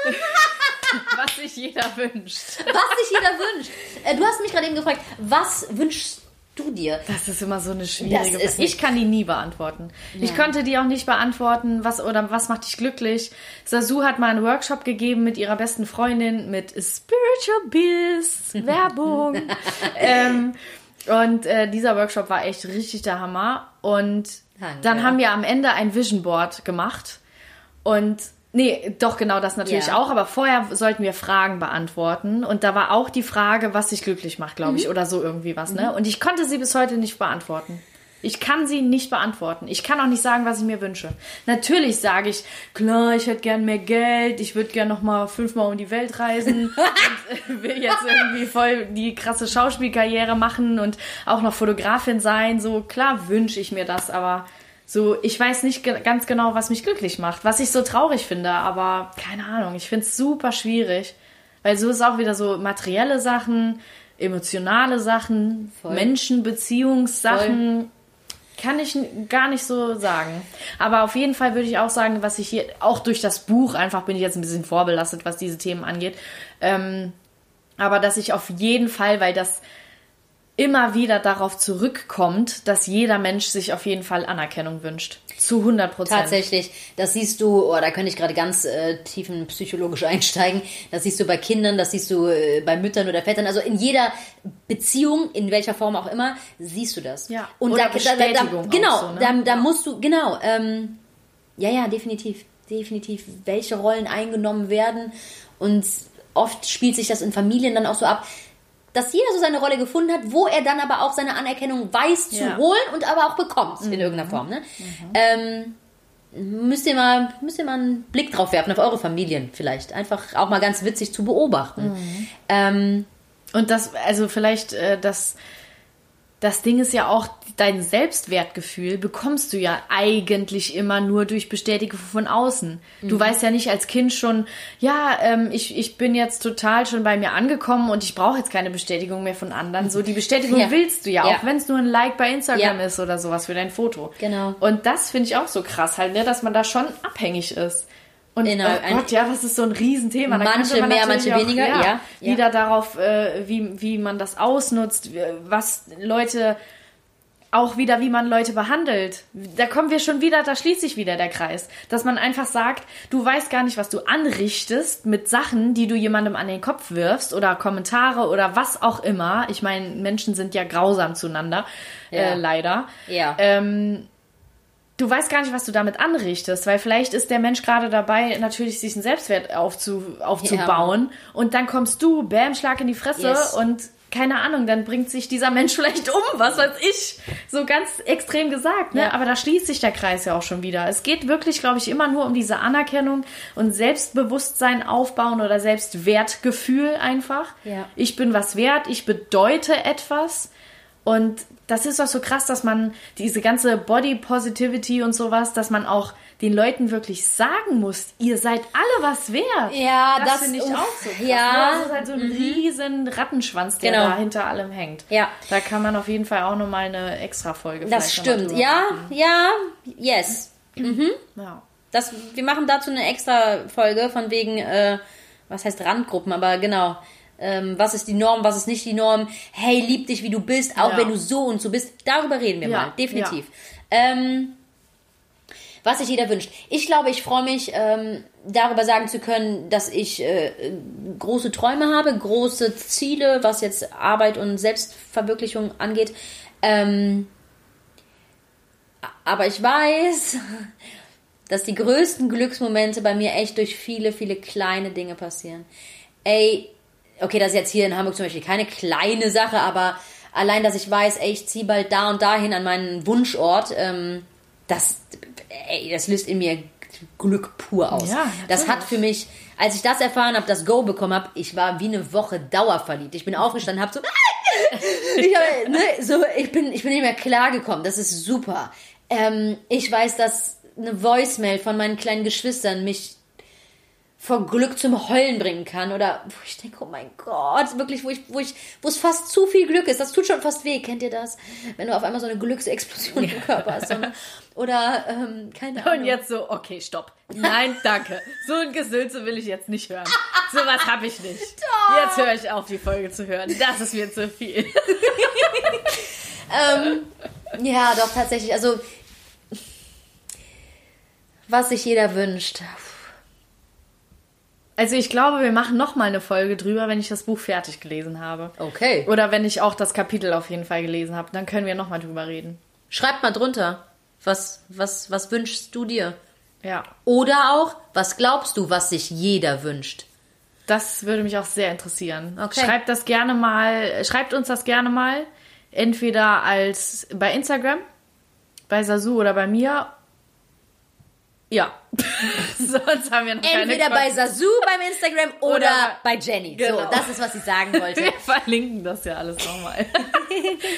was sich jeder wünscht was sich jeder wünscht. Äh, du hast mich gerade eben gefragt, was wünschst du dir? Das ist immer so eine schwierige Frage. Ich kann die nie beantworten. Ich konnte die auch nicht beantworten, was oder was macht dich glücklich. Sasu hat mal einen Workshop gegeben mit ihrer besten Freundin mit Spiritual Bliss, Werbung. ähm, und äh, dieser Workshop war echt richtig der Hammer. Und Danke. dann haben wir am Ende ein Vision Board gemacht. Und nee, doch genau das natürlich Ja. auch. Aber vorher sollten wir Fragen beantworten. Und da war auch die Frage, was dich glücklich macht, glaube Mhm. ich, oder so irgendwie was. Ne? Und ich konnte sie bis heute nicht beantworten. Ich kann sie nicht beantworten. Ich kann auch nicht sagen, was ich mir wünsche. Natürlich sage ich, klar, ich hätte gern mehr Geld, ich würde gern noch mal fünfmal um die Welt reisen und äh, will jetzt irgendwie voll die krasse Schauspielkarriere machen und auch noch Fotografin sein. So klar wünsche ich mir das, aber so ich weiß nicht ge ganz genau, was mich glücklich macht, was ich so traurig finde. Aber keine Ahnung, ich finde es super schwierig, weil so ist auch wieder so materielle Sachen, emotionale Sachen, Voll. Menschen, Beziehungssachen. Kann ich gar nicht so sagen. Aber auf jeden Fall würde ich auch sagen, was ich hier, auch durch das Buch, einfach bin ich jetzt ein bisschen vorbelastet, was diese Themen angeht. Ähm, aber dass ich auf jeden Fall, weil das immer wieder darauf zurückkommt, dass jeder Mensch sich auf jeden Fall Anerkennung wünscht. Zu 100 Prozent. Tatsächlich, das siehst du, oh, da könnte ich gerade ganz äh, tiefen psychologisch einsteigen. Das siehst du bei Kindern, das siehst du äh, bei Müttern oder Vätern. Also in jeder Beziehung, in welcher Form auch immer, siehst du das. Ja, Und oder da, da, da, Bestätigung auch genau, so, ne? da, da musst du, genau, ähm, ja, ja, definitiv, definitiv, welche Rollen eingenommen werden. Und oft spielt sich das in Familien dann auch so ab, dass jeder so seine Rolle gefunden hat, wo er dann aber auch seine Anerkennung weiß zu Ja. holen und aber auch bekommt in irgendeiner Form. Ne? Ähm, müsst ihr mal, müsst ihr mal einen Blick drauf werfen auf eure Familien vielleicht. Einfach auch mal ganz witzig zu beobachten. Ähm, Und das, also vielleicht, äh, das, das Ding ist ja auch, dein Selbstwertgefühl bekommst du ja eigentlich immer nur durch Bestätigung von außen. Du weißt ja nicht als Kind schon, ja, ähm, ich, ich bin jetzt total schon bei mir angekommen und ich brauche jetzt keine Bestätigung mehr von anderen. So, die Bestätigung Ja. willst du ja, Ja. auch wenn es nur ein Like bei Instagram Ja. ist oder sowas für dein Foto. Genau. Und das finde ich auch so krass halt, ne, dass man da schon abhängig ist. Und Genau, oh Gott, ja, das ist so ein Riesenthema. Da Manche man mehr, manche weniger, ja, ja. Wieder darauf, äh, wie, wie man das ausnutzt, was Leute, auch wieder, wie man Leute behandelt. Da kommen wir schon wieder, da schließt sich wieder der Kreis. Dass man einfach sagt, du weißt gar nicht, was du anrichtest mit Sachen, die du jemandem an den Kopf wirfst oder Kommentare oder was auch immer. Ich meine, Menschen sind ja grausam zueinander, Ja. äh, leider. ja. Ähm, du weißt gar nicht, was du damit anrichtest, weil vielleicht ist der Mensch gerade dabei, natürlich sich einen Selbstwert aufzu, aufzubauen und dann kommst du, bam, Schlag in die Fresse Yes. und keine Ahnung, dann bringt sich dieser Mensch vielleicht um, was weiß ich. So ganz extrem gesagt, ne? Ja. Aber da schließt sich der Kreis ja auch schon wieder. Es geht wirklich, glaube ich, immer nur um diese Anerkennung und Selbstbewusstsein aufbauen oder Selbstwertgefühl einfach. Ja. Ich bin was wert, ich bedeute etwas. Und das ist doch so krass, dass man diese ganze Body Positivity und sowas, dass man auch den Leuten wirklich sagen muss, ihr seid alle was wert. Ja, das- finde ich uff, auch so krass. ja. ne? Das ist halt so ein riesen Rattenschwanz, der Genau. da hinter allem hängt. Ja. Da kann man auf jeden Fall auch nochmal eine extra Folge das stimmt. Ja, machen. ja, yes. ja. Das, wir machen dazu eine extra Folge von wegen, äh, was heißt Randgruppen, aber genau. Ähm, was ist die Norm, was ist nicht die Norm? Hey, lieb dich, wie du bist, auch Ja. wenn du so und so bist. Darüber reden wir Ja, mal, definitiv. Ähm, was sich jeder wünscht. Ich glaube, ich freue mich, ähm, darüber sagen zu können, dass ich äh, große Träume habe, große Ziele, was jetzt Arbeit und Selbstverwirklichung angeht. Ähm, aber ich weiß, dass die größten Glücksmomente bei mir echt durch viele, viele kleine Dinge passieren. Ey, okay, das ist jetzt hier in Hamburg zum Beispiel keine kleine Sache, aber allein, dass ich weiß, ey, ich ziehe bald da und dahin an meinen Wunschort, ähm, das, ey, das löst in mir Glück pur aus. Ja, das hat für mich, als ich das erfahren habe, das Go bekommen habe, ich war wie eine Woche dauerverliebt. Ich bin aufgestanden, habe so, ich, hab, ne, so, ich bin, ich bin nicht mehr klargekommen. Das ist super. Ähm, ich weiß, dass eine Voicemail von meinen kleinen Geschwistern mich vor Glück zum Heulen bringen kann oder wo ich denke, oh mein Gott, wirklich, wo ich, wo ich, wo es fast zu viel Glück ist. Das tut schon fast weh. Kennt ihr das? Wenn du auf einmal so eine Glücksexplosion im Körper hast. So, ne? Oder, ähm, keine Ahnung. Und jetzt so, okay, stopp. Nein, danke. So ein Gesülze will ich jetzt nicht hören. So was habe ich nicht. Jetzt höre ich auf, die Folge zu hören. Das ist mir zu viel. ähm, ja, doch, tatsächlich. Also, was sich jeder wünscht. Also ich glaube, wir machen noch mal eine Folge drüber, wenn ich das Buch fertig gelesen habe. Okay. Oder wenn ich auch das Kapitel auf jeden Fall gelesen habe, dann können wir noch mal drüber reden. Schreibt mal drunter. Was, was, was wünschst du dir? Ja, Oder auch, was glaubst du, was sich jeder wünscht? das würde mich auch sehr interessieren. Okay. Schreibt das gerne mal, schreibt uns das gerne mal, entweder als bei Instagram, bei Sasu oder bei mir. Ja. Sonst haben wir noch keine Entweder bei Quatsch- Sasu beim Instagram oder, Oder- bei Jenny. Genau. So, das ist, was ich sagen wollte. Wir verlinken das ja alles nochmal.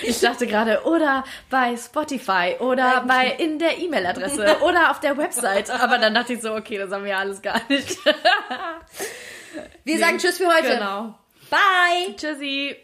Ich dachte gerade, oder bei Spotify oder bei in der E-Mail-Adresse oder auf der Website. Aber dann dachte ich so, okay, das haben wir alles gar nicht. Wir sagen Tschüss für heute. Genau. Bye. Tschüssi.